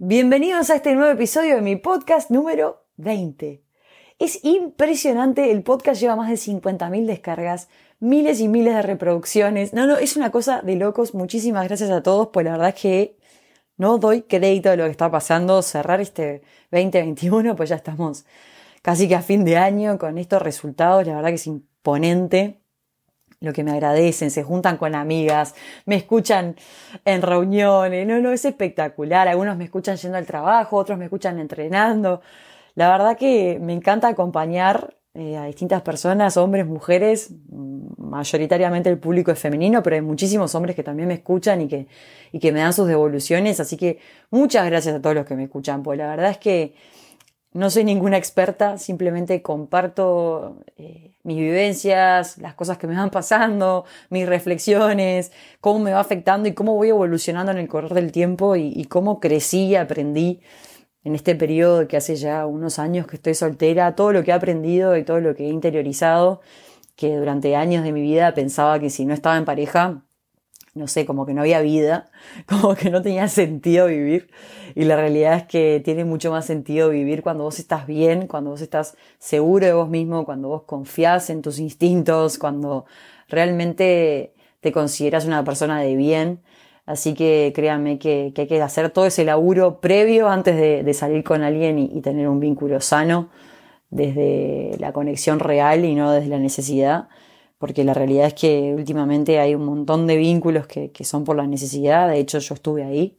Bienvenidos a este nuevo episodio de mi podcast número 20. Es impresionante, el podcast lleva más de 50.000 descargas, miles y miles de reproducciones. No, no, es una cosa de locos. Muchísimas gracias a todos, pues la verdad es que no doy crédito de lo que está pasando. Cerrar este 2021, pues ya estamos casi que a fin de año con estos resultados. La verdad que es imponente lo que me agradecen, se juntan con amigas, me escuchan en reuniones, no, no, es espectacular. Algunos me escuchan yendo al trabajo, otros me escuchan entrenando. La verdad que me encanta acompañar eh, a distintas personas, hombres, mujeres, mayoritariamente el público es femenino, pero hay muchísimos hombres que también me escuchan y que, y que me dan sus devoluciones, así que muchas gracias a todos los que me escuchan, pues la verdad es que no soy ninguna experta, simplemente comparto eh, mis vivencias, las cosas que me van pasando, mis reflexiones, cómo me va afectando y cómo voy evolucionando en el correr del tiempo y, cómo crecí y aprendí en este periodo que hace ya unos años que estoy soltera, todo lo que he aprendido y todo lo que he interiorizado, que durante años de mi vida pensaba que si no estaba en pareja no sé, como que no había vida, como que no tenía sentido vivir. Y la realidad es que tiene mucho más sentido vivir cuando vos estás bien, cuando vos estás seguro de vos mismo, cuando vos confías en tus instintos, cuando realmente te consideras una persona de bien. Así que créanme que, hay que hacer todo ese laburo previo antes de, salir con alguien y tener un vínculo sano desde la conexión real y no desde la necesidad porque la realidad es que últimamente hay un montón de vínculos que, son por la necesidad, de hecho yo estuve ahí.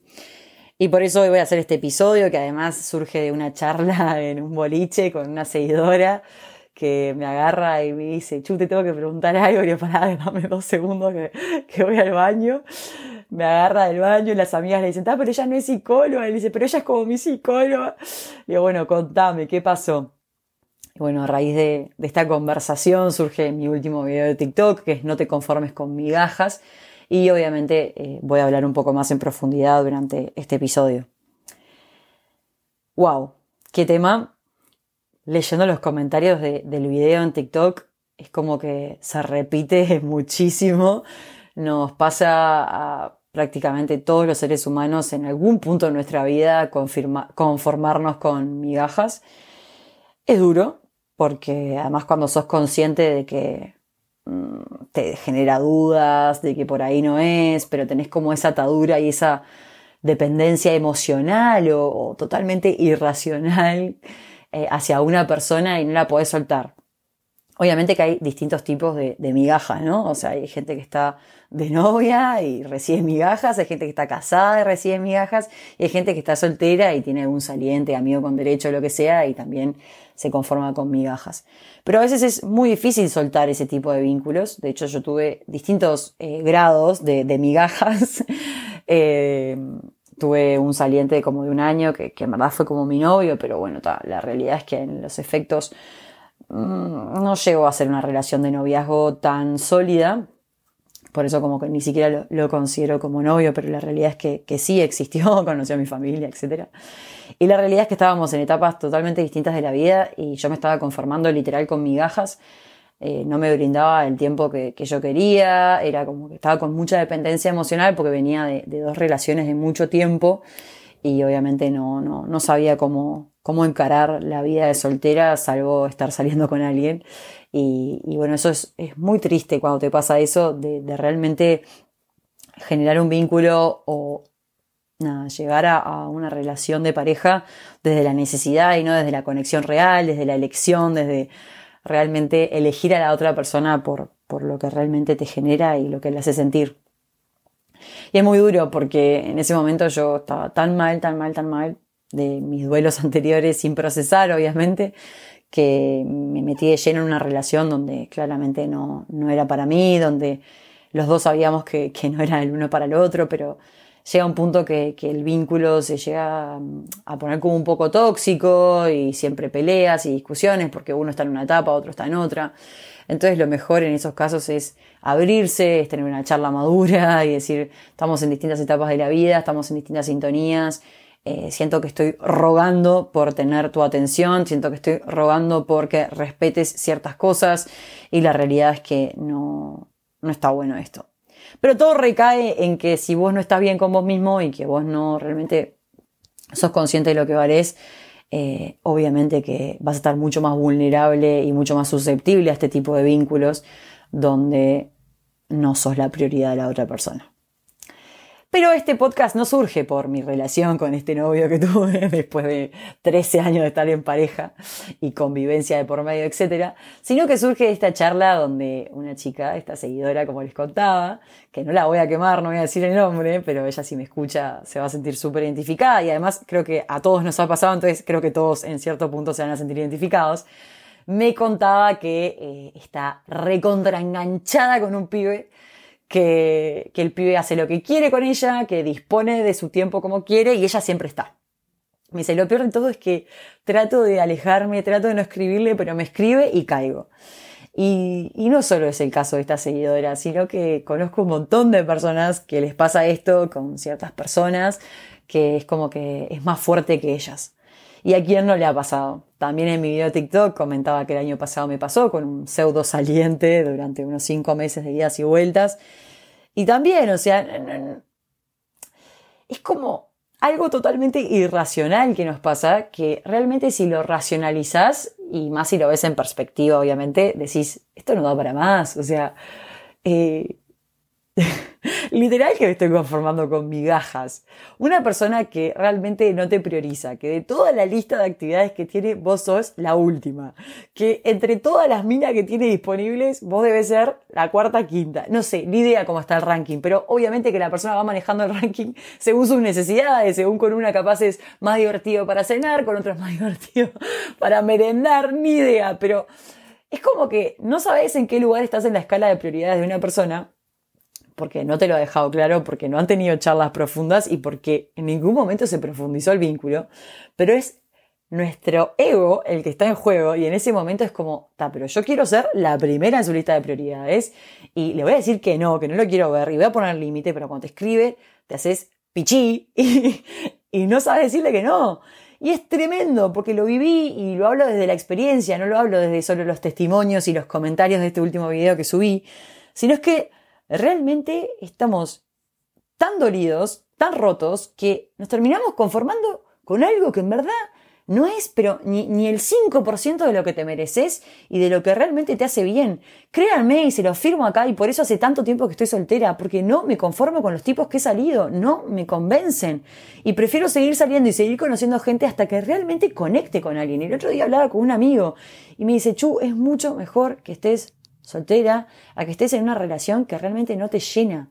Y por eso hoy voy a hacer este episodio que además surge de una charla en un boliche con una seguidora que me agarra y me dice, Chu, te tengo que preguntar algo, y yo, pará, dame dos segundos que, que, voy al baño. Me agarra del baño y las amigas le dicen, ah, pero ella no es psicóloga. Y le dice, pero ella es como mi psicóloga. Y yo, bueno, contame, ¿qué pasó? Bueno, a raíz de, esta conversación surge mi último video de TikTok, que es No te conformes con migajas, y obviamente eh, voy a hablar un poco más en profundidad durante este episodio. ¡Wow! ¿Qué tema? Leyendo los comentarios del video en TikTok, es como que se repite muchísimo. Nos pasa a prácticamente todos los seres humanos en algún punto de nuestra vida conformarnos con migajas. Es duro, porque además cuando sos consciente de que mm, te genera dudas, de que por ahí no es, pero tenés como esa atadura y esa dependencia emocional o, totalmente irracional eh, hacia una persona y no la podés soltar. Obviamente que hay distintos tipos de, de, migajas, ¿no? O sea, hay gente que está de novia y recibe migajas, hay gente que está casada y recibe migajas, y hay gente que está soltera y tiene algún saliente, amigo con derecho, lo que sea, y también se conforma con migajas. Pero a veces es muy difícil soltar ese tipo de vínculos. De hecho, yo tuve distintos eh, grados de, migajas. Eh, tuve un saliente como de un año que, que, en verdad fue como mi novio, pero bueno, la realidad es que en los efectos Mm, no llegó a ser una relación de noviazgo tan sólida. Por eso como que ni siquiera lo, considero como novio, pero la realidad es que, que, sí existió, conoció a mi familia, etc. Y la realidad es que estábamos en etapas totalmente distintas de la vida y yo me estaba conformando literal con migajas. Eh, no me brindaba el tiempo que, que, yo quería, era como que estaba con mucha dependencia emocional porque venía de, de dos relaciones de mucho tiempo y obviamente no, no, no sabía cómo, cómo encarar la vida de soltera salvo estar saliendo con alguien. Y, bueno, eso es, muy triste cuando te pasa eso, de, de realmente generar un vínculo o nada, llegar a, a, una relación de pareja desde la necesidad y no desde la conexión real, desde la elección, desde realmente elegir a la otra persona por, por lo que realmente te genera y lo que le hace sentir. Y es muy duro porque en ese momento yo estaba tan mal, tan mal, tan mal de mis duelos anteriores sin procesar, obviamente, que me metí de lleno en una relación donde claramente no, no era para mí, donde los dos sabíamos que, que, no era el uno para el otro, pero llega un punto que, que, el vínculo se llega a poner como un poco tóxico y siempre peleas y discusiones porque uno está en una etapa, otro está en otra. Entonces lo mejor en esos casos es abrirse, es tener una charla madura y decir, estamos en distintas etapas de la vida, estamos en distintas sintonías, eh, siento que estoy rogando por tener tu atención, siento que estoy rogando porque respetes ciertas cosas y la realidad es que no, no está bueno esto. Pero todo recae en que si vos no estás bien con vos mismo y que vos no realmente sos consciente de lo que valés, eh, obviamente que vas a estar mucho más vulnerable y mucho más susceptible a este tipo de vínculos donde no sos la prioridad de la otra persona. Pero este podcast no surge por mi relación con este novio que tuve después de 13 años de estar en pareja y convivencia de por medio, etc. Sino que surge de esta charla donde una chica, esta seguidora, como les contaba, que no la voy a quemar, no voy a decir el nombre, pero ella si me escucha se va a sentir súper identificada y además creo que a todos nos ha pasado, entonces creo que todos en cierto punto se van a sentir identificados me contaba que eh, está recontraenganchada con un pibe que, que el pibe hace lo que quiere con ella, que dispone de su tiempo como quiere y ella siempre está. Me dice, lo peor de todo es que trato de alejarme, trato de no escribirle, pero me escribe y caigo. Y, y, no solo es el caso de esta seguidora, sino que conozco un montón de personas que les pasa esto con ciertas personas, que es como que es más fuerte que ellas. ¿Y a quién no le ha pasado? También en mi video de TikTok comentaba que el año pasado me pasó con un pseudo saliente durante unos cinco meses de idas y vueltas. Y también, o sea, es como algo totalmente irracional que nos pasa, que realmente si lo racionalizás, y más si lo ves en perspectiva, obviamente, decís, esto no da para más. O sea, eh, Literal que me estoy conformando con migajas. Una persona que realmente no te prioriza, que de toda la lista de actividades que tiene, vos sos la última. Que entre todas las minas que tiene disponibles, vos debes ser la cuarta, quinta. No sé, ni idea cómo está el ranking, pero obviamente que la persona va manejando el ranking según sus necesidades, según con una capaz es más divertido para cenar, con otra es más divertido para merendar, ni idea, pero es como que no sabes en qué lugar estás en la escala de prioridades de una persona porque no te lo ha dejado claro, porque no han tenido charlas profundas y porque en ningún momento se profundizó el vínculo, pero es nuestro ego el que está en juego y en ese momento es como, ta, pero yo quiero ser la primera en su lista de prioridades y le voy a decir que no, que no lo quiero ver y voy a poner límite, pero cuando te escribe te haces pichí y, y no sabes decirle que no. Y es tremendo porque lo viví y lo hablo desde la experiencia, no lo hablo desde solo los testimonios y los comentarios de este último video que subí, sino es que realmente estamos tan dolidos, tan rotos, que nos terminamos conformando con algo que en verdad no es, pero ni, ni el 5% de lo que te mereces y de lo que realmente te hace bien. Créanme y se lo firmo acá y por eso hace tanto tiempo que estoy soltera, porque no me conformo con los tipos que he salido, no me convencen. Y prefiero seguir saliendo y seguir conociendo gente hasta que realmente conecte con alguien. El otro día hablaba con un amigo y me dice, Chu, es mucho mejor que estés soltera, a que estés en una relación que realmente no te llena.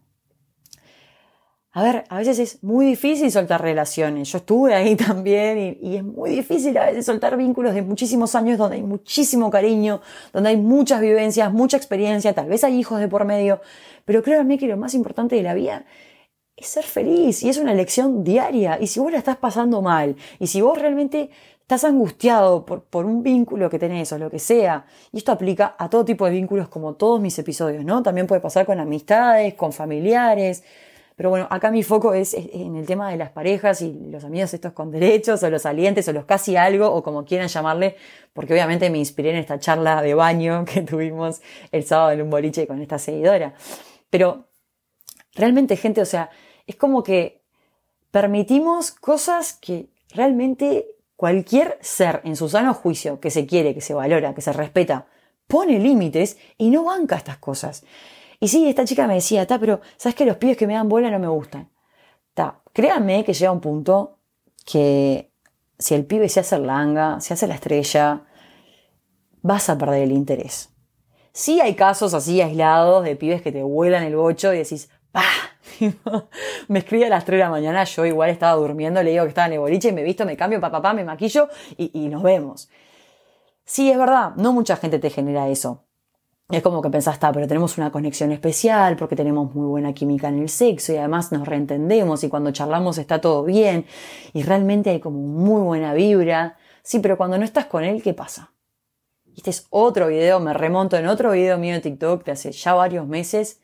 A ver, a veces es muy difícil soltar relaciones. Yo estuve ahí también y, es muy difícil a veces soltar vínculos de muchísimos años donde hay muchísimo cariño, donde hay muchas vivencias, mucha experiencia, tal vez hay hijos de por medio, pero créanme que lo más importante de la vida es ser feliz y es una elección diaria. Y si vos la estás pasando mal y si vos realmente estás angustiado por, por, un vínculo que tenés o lo que sea, y esto aplica a todo tipo de vínculos como todos mis episodios, ¿no? También puede pasar con amistades, con familiares, pero bueno, acá mi foco es en el tema de las parejas y los amigos estos con derechos o los salientes o los casi algo o como quieran llamarle, porque obviamente me inspiré en esta charla de baño que tuvimos el sábado en un boliche con esta seguidora. Pero realmente gente, o sea, es como que permitimos cosas que realmente Cualquier ser en su sano juicio que se quiere, que se valora, que se respeta, pone límites y no banca estas cosas. Y sí, esta chica me decía, ta, pero ¿sabes que los pibes que me dan bola no me gustan? Ta, créanme que llega un punto que si el pibe se hace el langa, se hace la estrella, vas a perder el interés. Sí hay casos así aislados de pibes que te vuelan el bocho y decís, ¡pah! me escribe a las 3 de la mañana, yo igual estaba durmiendo, le digo que estaba en el boliche y me visto, me cambio, papá, papá, me maquillo y, nos vemos. Sí, es verdad, no mucha gente te genera eso. Es como que pensás, está, pero tenemos una conexión especial porque tenemos muy buena química en el sexo y además nos reentendemos y cuando charlamos está todo bien y realmente hay como muy buena vibra. Sí, pero cuando no estás con él, ¿qué pasa? Este es otro video, me remonto en otro video mío de TikTok de hace ya varios meses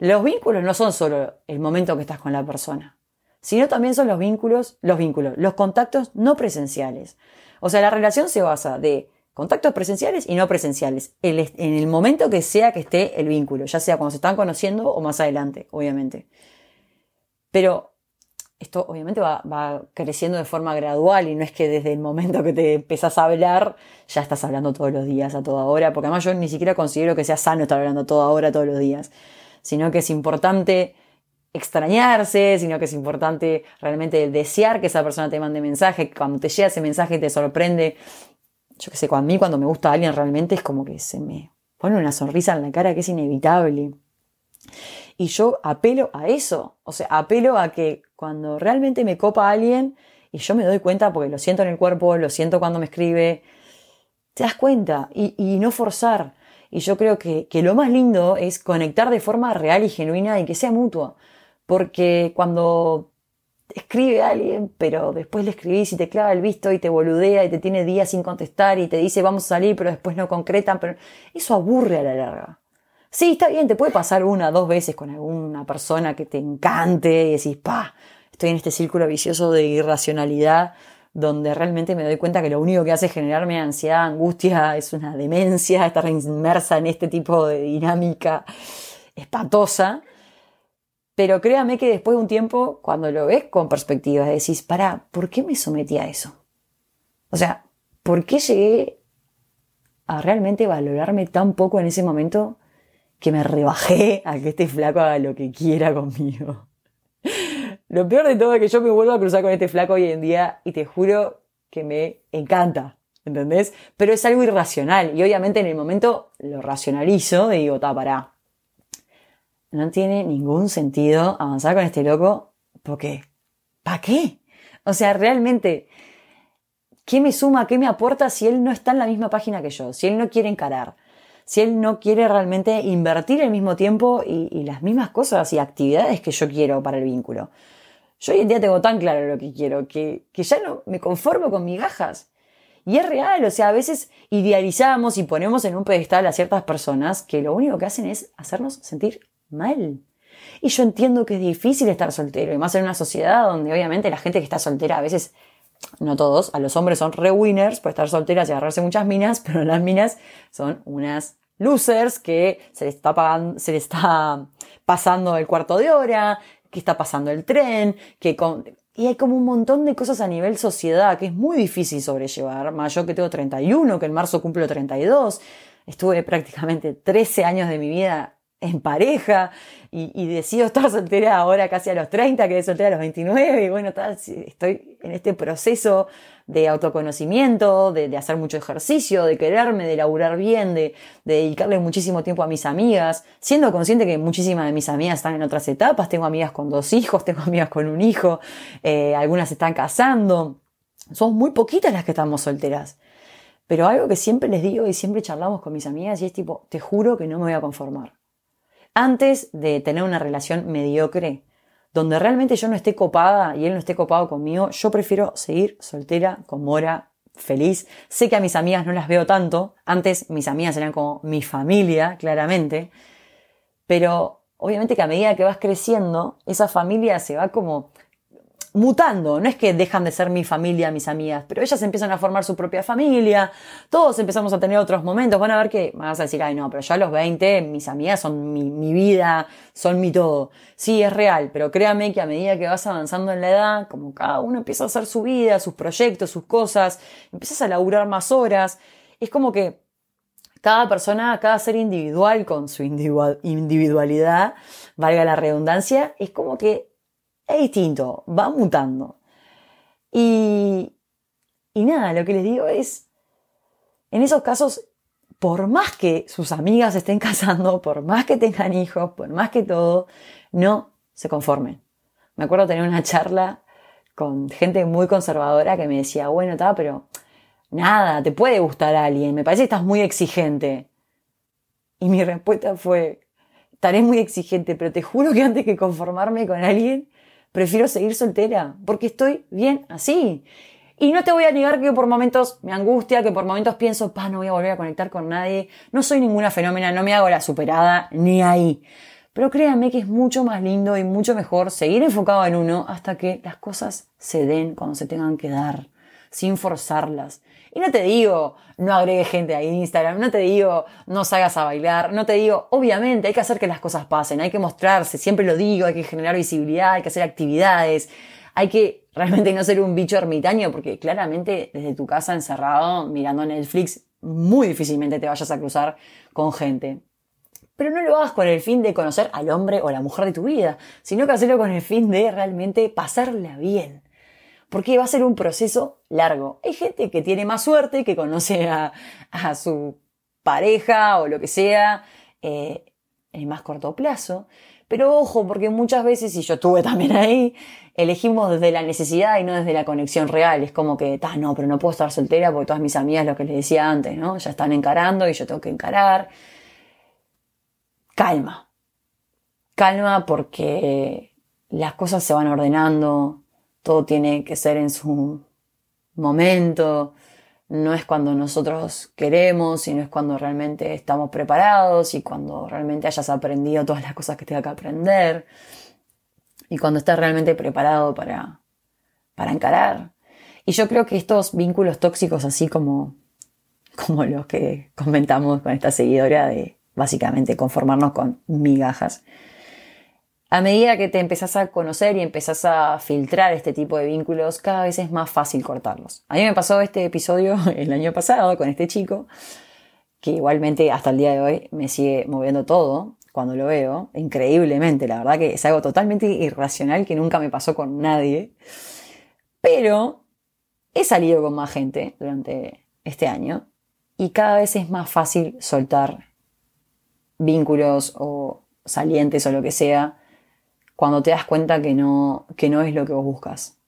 los vínculos no son solo el momento que estás con la persona, sino también son los vínculos, los vínculos, los contactos no presenciales. O sea, la relación se basa de contactos presenciales y no presenciales, en el momento que sea que esté el vínculo, ya sea cuando se están conociendo o más adelante, obviamente. Pero esto obviamente va, creciendo de forma gradual y no es que desde el momento que te empezás a hablar ya estás hablando todos los días, a toda hora, porque además yo ni siquiera considero que sea sano estar hablando toda hora, todos los días, sino que es importante extrañarse, sino que es importante realmente desear que esa persona te mande mensaje, cuando te llega ese mensaje te sorprende. Yo que sé, a mí cuando me gusta alguien realmente es como que se me pone una sonrisa en la cara que es inevitable. Y yo apelo a eso, o sea, apelo a que cuando realmente me copa alguien y yo me doy cuenta porque lo siento en el cuerpo, lo siento cuando me escribe, te das cuenta y, no forzar. Y yo creo que, que, lo más lindo es conectar de forma real y genuina y que sea mutua. Porque cuando escribe a alguien, pero después le escribís y te clava el visto y te boludea y te tiene días sin contestar y te dice vamos a salir, pero después no concretan, pero eso aburre a la larga. Sí, está bien, te puede pasar una, dos veces con alguna persona que te encante y decís, pa, estoy en este círculo vicioso de irracionalidad donde realmente me doy cuenta que lo único que hace es generarme ansiedad, angustia, es una demencia, estar inmersa en este tipo de dinámica espantosa. Pero créame que después de un tiempo, cuando lo ves con perspectiva, decís, para, ¿por qué me sometí a eso? O sea, ¿por qué llegué a realmente valorarme tan poco en ese momento que me rebajé a que este flaco haga lo que quiera conmigo. Lo peor de todo es que yo me vuelvo a cruzar con este flaco hoy en día y te juro que me encanta, ¿entendés? Pero es algo irracional y obviamente en el momento lo racionalizo y digo, ta, pará. No tiene ningún sentido avanzar con este loco porque, ¿para qué? O sea, realmente, ¿qué me suma, qué me aporta si él no está en la misma página que yo? Si él no quiere encarar, si él no quiere realmente invertir el mismo tiempo y, las mismas cosas y actividades que yo quiero para el vínculo. Yo hoy en día tengo tan claro lo que quiero que, que ya no me conformo con migajas. Y es real, o sea, a veces idealizamos y ponemos en un pedestal a ciertas personas que lo único que hacen es hacernos sentir mal. Y yo entiendo que es difícil estar soltero, y más en una sociedad donde obviamente la gente que está soltera a veces no todos, a los hombres son re winners por estar solteras y agarrarse muchas minas, pero las minas son unas losers que se les está pagando, se les está pasando el cuarto de hora, que está pasando el tren, que y hay como un montón de cosas a nivel sociedad que es muy difícil sobrellevar. Más yo que tengo 31, que en marzo cumplo 32, estuve prácticamente 13 años de mi vida en pareja y, y, decido estar soltera ahora casi a los 30, quedé soltera a los 29 y bueno, tal, estoy en este proceso de autoconocimiento, de, de, hacer mucho ejercicio, de quererme, de laburar bien, de, de, dedicarle muchísimo tiempo a mis amigas, siendo consciente que muchísimas de mis amigas están en otras etapas, tengo amigas con dos hijos, tengo amigas con un hijo, eh, algunas están casando, son muy poquitas las que estamos solteras. Pero algo que siempre les digo y siempre charlamos con mis amigas y es tipo, te juro que no me voy a conformar. Antes de tener una relación mediocre, donde realmente yo no esté copada y él no esté copado conmigo, yo prefiero seguir soltera, con Mora, feliz. Sé que a mis amigas no las veo tanto. Antes mis amigas eran como mi familia, claramente. Pero obviamente que a medida que vas creciendo, esa familia se va como mutando. No es que dejan de ser mi familia, mis amigas, pero ellas empiezan a formar su propia familia. Todos empezamos a tener otros momentos. Van a ver que me vas a decir, ay no, pero ya a los 20 mis amigas son mi, mi vida, son mi todo. Sí, es real, pero créame que a medida que vas avanzando en la edad, como cada uno empieza a hacer su vida, sus proyectos, sus cosas, empiezas a laburar más horas. Es como que cada persona, cada ser individual con su individualidad, valga la redundancia, es como que es distinto, va mutando. Y, y nada, lo que les digo es, en esos casos, por más que sus amigas estén casando, por más que tengan hijos, por más que todo, no se conformen. Me acuerdo tener una charla con gente muy conservadora que me decía, bueno, está, pero nada, te puede gustar a alguien, me parece que estás muy exigente. Y mi respuesta fue, estaré muy exigente, pero te juro que antes que conformarme con alguien, prefiero seguir soltera, porque estoy bien así. Y no te voy a negar que por momentos me angustia, que por momentos pienso, pa, no voy a volver a conectar con nadie, no soy ninguna fenómena, no me hago la superada, ni ahí. Pero créanme que es mucho más lindo y mucho mejor seguir enfocado en uno hasta que las cosas se den cuando se tengan que dar, sin forzarlas. Y no te digo, no agregues gente a Instagram, no te digo, no salgas a bailar, no te digo, obviamente hay que hacer que las cosas pasen, hay que mostrarse, siempre lo digo, hay que generar visibilidad, hay que hacer actividades, hay que realmente no ser un bicho ermitaño porque claramente desde tu casa encerrado mirando Netflix muy difícilmente te vayas a cruzar con gente. Pero no lo hagas con el fin de conocer al hombre o la mujer de tu vida, sino que hacerlo con el fin de realmente pasarla bien. Porque va a ser un proceso largo. Hay gente que tiene más suerte, que conoce a, su pareja o lo que sea eh, en más corto plazo. Pero ojo, porque muchas veces, y yo estuve también ahí, elegimos desde la necesidad y no desde la conexión real. Es como que, no, pero no puedo estar soltera porque todas mis amigas, lo que les decía antes, ¿no? Ya están encarando y yo tengo que encarar. Calma. Calma porque las cosas se van ordenando, todo tiene que ser en su momento no es cuando nosotros queremos, sino es cuando realmente estamos preparados y cuando realmente hayas aprendido todas las cosas que tenga que aprender y cuando estás realmente preparado para, para encarar. Y yo creo que estos vínculos tóxicos, así como, como los que comentamos con esta seguidora de básicamente conformarnos con migajas, a medida que te empezás a conocer y empezás a filtrar este tipo de vínculos, cada vez es más fácil cortarlos. A mí me pasó este episodio el año pasado con este chico, que igualmente hasta el día de hoy me sigue moviendo todo cuando lo veo, increíblemente, la verdad que es algo totalmente irracional que nunca me pasó con nadie, pero he salido con más gente durante este año y cada vez es más fácil soltar vínculos o salientes o lo que sea cuando te das cuenta que no, que no es lo que vos buscas.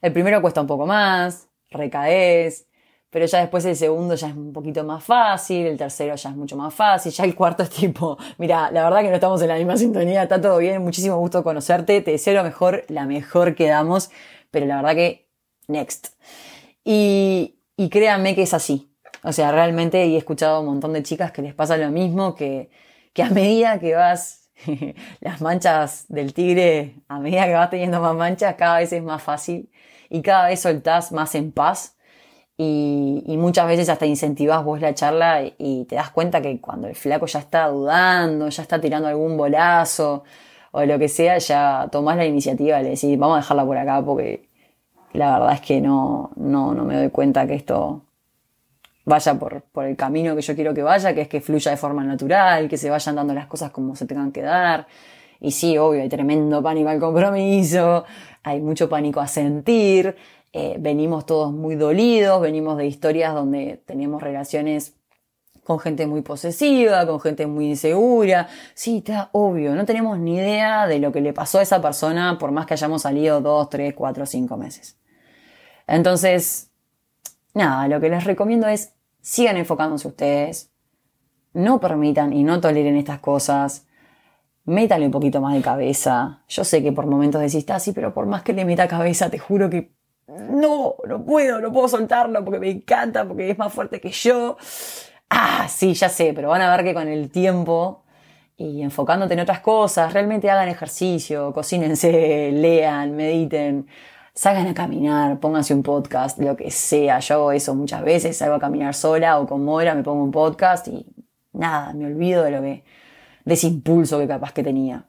El primero cuesta un poco más, recaes, pero ya después el segundo ya es un poquito más fácil, el tercero ya es mucho más fácil, ya el cuarto es tipo, mira, la verdad que no estamos en la misma sintonía, está todo bien, muchísimo gusto conocerte, te deseo lo mejor, la mejor que damos, pero la verdad que next. Y, y créanme que es así. O sea, realmente he escuchado a un montón de chicas que les pasa lo mismo, que, que a medida que vas las manchas del tigre, a medida que vas teniendo más manchas, cada vez es más fácil y cada vez soltás más en paz y, muchas veces hasta incentivás vos la charla y, te das cuenta que cuando el flaco ya está dudando, ya está tirando algún bolazo o lo que sea, ya tomás la iniciativa y le decís, vamos a dejarla por acá porque la verdad es que no, no, no me doy cuenta que esto vaya por, por el camino que yo quiero que vaya, que es que fluya de forma natural, que se vayan dando las cosas como se tengan que dar. Y sí, obvio, hay tremendo pánico al compromiso, hay mucho pánico a sentir, eh, venimos todos muy dolidos, venimos de historias donde teníamos relaciones con gente muy posesiva, con gente muy insegura. Sí, está obvio, no tenemos ni idea de lo que le pasó a esa persona por más que hayamos salido dos, tres, cuatro, cinco meses. Entonces, nada, lo que les recomiendo es sigan enfocándose ustedes, no permitan y no toleren estas cosas, métanle un poquito más de cabeza. Yo sé que por momentos decís, ah, sí, pero por más que le meta cabeza, te juro que no, no puedo, no puedo soltarlo porque me encanta, porque es más fuerte que yo. Ah, sí, ya sé, pero van a ver que con el tiempo y enfocándote en otras cosas, realmente hagan ejercicio, cocínense, lean, mediten, salgan a caminar, pónganse un podcast, lo que sea. Yo hago eso muchas veces, salgo a caminar sola o con Mora, me pongo un podcast y nada, me olvido de lo que, de ese impulso que capaz que tenía.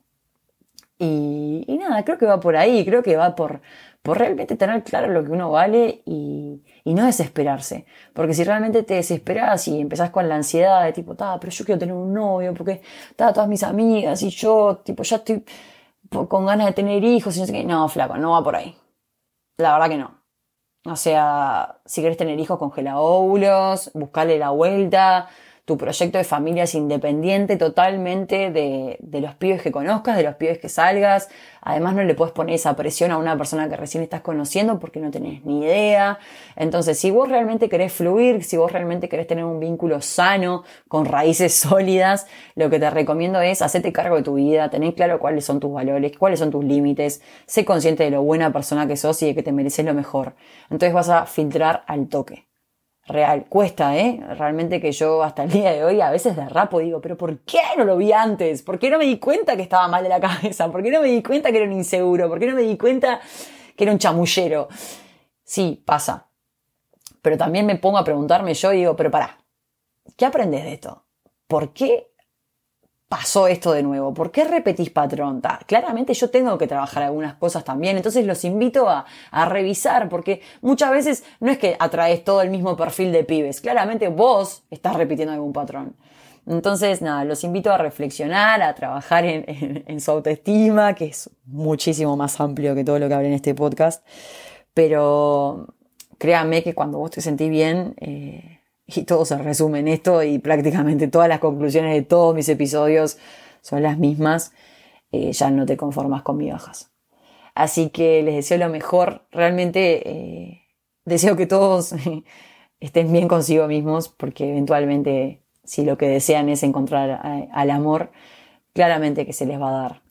Y, nada, creo que va por ahí, creo que va por, por realmente tener claro lo que uno vale y, y no desesperarse. Porque si realmente te desesperas y empezás con la ansiedad de tipo, ta, pero yo quiero tener un novio, porque ta, todas mis amigas y yo, tipo, ya estoy con ganas de tener hijos y no sé qué. No, flaco, no va por ahí. La verdad que no. O sea, si querés tener hijos, congela óvulos, buscarle la vuelta, tu proyecto de familia es independiente totalmente de, de, los pibes que conozcas, de los pibes que salgas. Además no le puedes poner esa presión a una persona que recién estás conociendo porque no tenés ni idea. Entonces, si vos realmente querés fluir, si vos realmente querés tener un vínculo sano, con raíces sólidas, lo que te recomiendo es hacerte cargo de tu vida, tener claro cuáles son tus valores, cuáles son tus límites, sé consciente de lo buena persona que sos y de que te mereces lo mejor. Entonces vas a filtrar al toque real. Cuesta, ¿eh? Realmente que yo hasta el día de hoy a veces derrapo y digo, pero ¿por qué no lo vi antes? ¿Por qué no me di cuenta que estaba mal de la cabeza? ¿Por qué no me di cuenta que era un inseguro? ¿Por qué no me di cuenta que era un chamullero? Sí, pasa. Pero también me pongo a preguntarme yo y digo, pero pará, ¿qué aprendes de esto? ¿Por qué pasó esto de nuevo? ¿Por qué repetís patrón? claramente yo tengo que trabajar algunas cosas también, entonces los invito a, a, revisar, porque muchas veces no es que atraes todo el mismo perfil de pibes, claramente vos estás repitiendo algún patrón. Entonces, nada, los invito a reflexionar, a trabajar en, su autoestima, que es muchísimo más amplio que todo lo que hablé en este podcast. Pero créanme que cuando vos te sentís bien, eh, y todo se resume en esto, y prácticamente todas las conclusiones de todos mis episodios son las mismas, eh, ya no te conformas con migajas. Así que les deseo lo mejor. Realmente eh, deseo que todos estén bien consigo mismos, porque eventualmente si lo que desean es encontrar al amor, claramente que se les va a dar.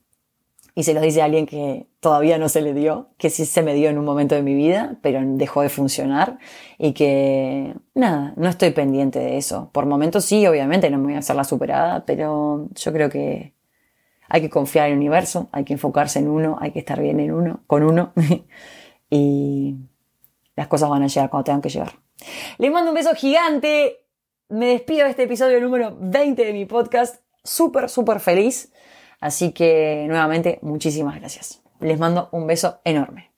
Y se los dice alguien que todavía no se le dio, que sí se me dio en un momento de mi vida, pero dejó de funcionar y que nada, no estoy pendiente de eso. Por momentos sí, obviamente no me voy a hacer la superada, pero yo creo que hay que confiar en el universo, hay que enfocarse en uno, hay que estar bien en uno, con uno y las cosas van a llegar cuando tengan que llegar. Les mando un beso gigante, me despido de este episodio número 20 de mi podcast, súper, súper feliz. Así que nuevamente, muchísimas gracias. Les mando un beso enorme.